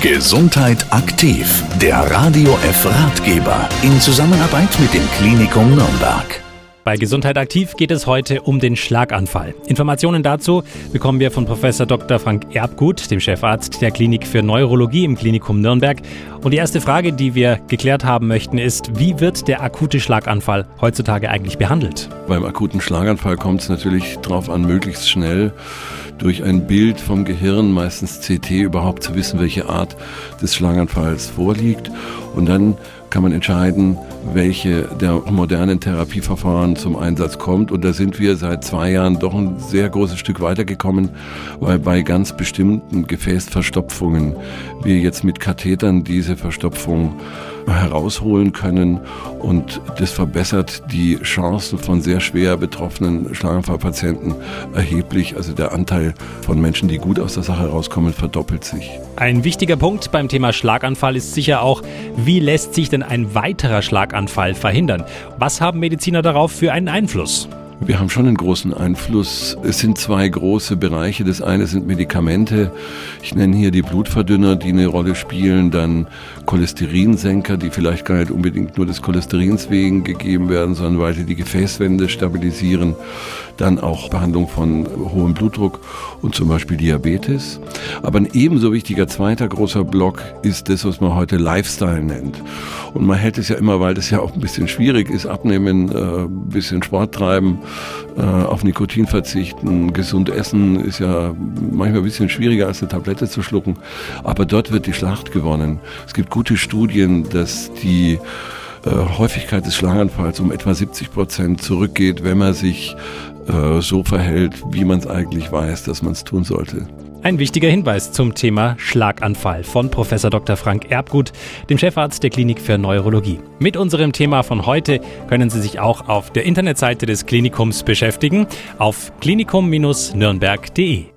Gesundheit aktiv, der Radio F Ratgeber in Zusammenarbeit mit dem Klinikum Nürnberg. Bei Gesundheit aktiv geht es heute um den Schlaganfall. Informationen dazu bekommen wir von Professor Dr. Frank Erbgut, dem Chefarzt der Klinik für Neurologie im Klinikum Nürnberg. Und die erste Frage, die wir geklärt haben möchten, ist, wie wird der akute Schlaganfall heutzutage eigentlich behandelt? Beim akuten Schlaganfall kommt es natürlich darauf an, möglichst schnell durch ein Bild vom Gehirn, meistens CT, überhaupt zu wissen, welche Art des Schlaganfalls vorliegt. Und dann kann man entscheiden, welche der modernen Therapieverfahren zum Einsatz kommt. Und da sind wir seit zwei Jahren doch ein sehr großes Stück weitergekommen, weil bei ganz bestimmten Gefäßverstopfungen wir jetzt mit Kathetern diese Verstopfung herausholen können und das verbessert die Chancen von sehr schwer betroffenen Schlaganfallpatienten erheblich. Also der Anteil von Menschen, die gut aus der Sache rauskommen, verdoppelt sich. Ein wichtiger Punkt beim Thema Schlaganfall ist sicher auch, wie lässt sich denn ein weiterer Schlaganfall verhindern? Was haben Mediziner darauf für einen Einfluss? Wir haben schon einen großen Einfluss. Es sind zwei große Bereiche. Das eine sind Medikamente. Ich nenne hier die Blutverdünner, die eine Rolle spielen. Dann Cholesterinsenker, die vielleicht gar nicht unbedingt nur des Cholesterins wegen gegeben werden, sondern weil sie die Gefäßwände stabilisieren. Dann auch Behandlung von hohem Blutdruck und zum Beispiel Diabetes. Aber ein ebenso wichtiger zweiter großer Block ist das, was man heute Lifestyle nennt. Und man hält es ja immer, weil das ja auch ein bisschen schwierig ist, abnehmen, äh, bisschen Sport treiben, äh, auf Nikotin verzichten, gesund essen ist ja manchmal ein bisschen schwieriger als eine Tablette zu schlucken. Aber dort wird die Schlacht gewonnen. Es gibt gute Studien, dass die äh, Häufigkeit des Schlaganfalls um etwa 70 Prozent zurückgeht, wenn man sich äh, so verhält, wie man es eigentlich weiß, dass man es tun sollte. Ein wichtiger Hinweis zum Thema Schlaganfall von Professor Dr. Frank Erbgut, dem Chefarzt der Klinik für Neurologie. Mit unserem Thema von heute können Sie sich auch auf der Internetseite des Klinikums beschäftigen, auf klinikum-nürnberg.de.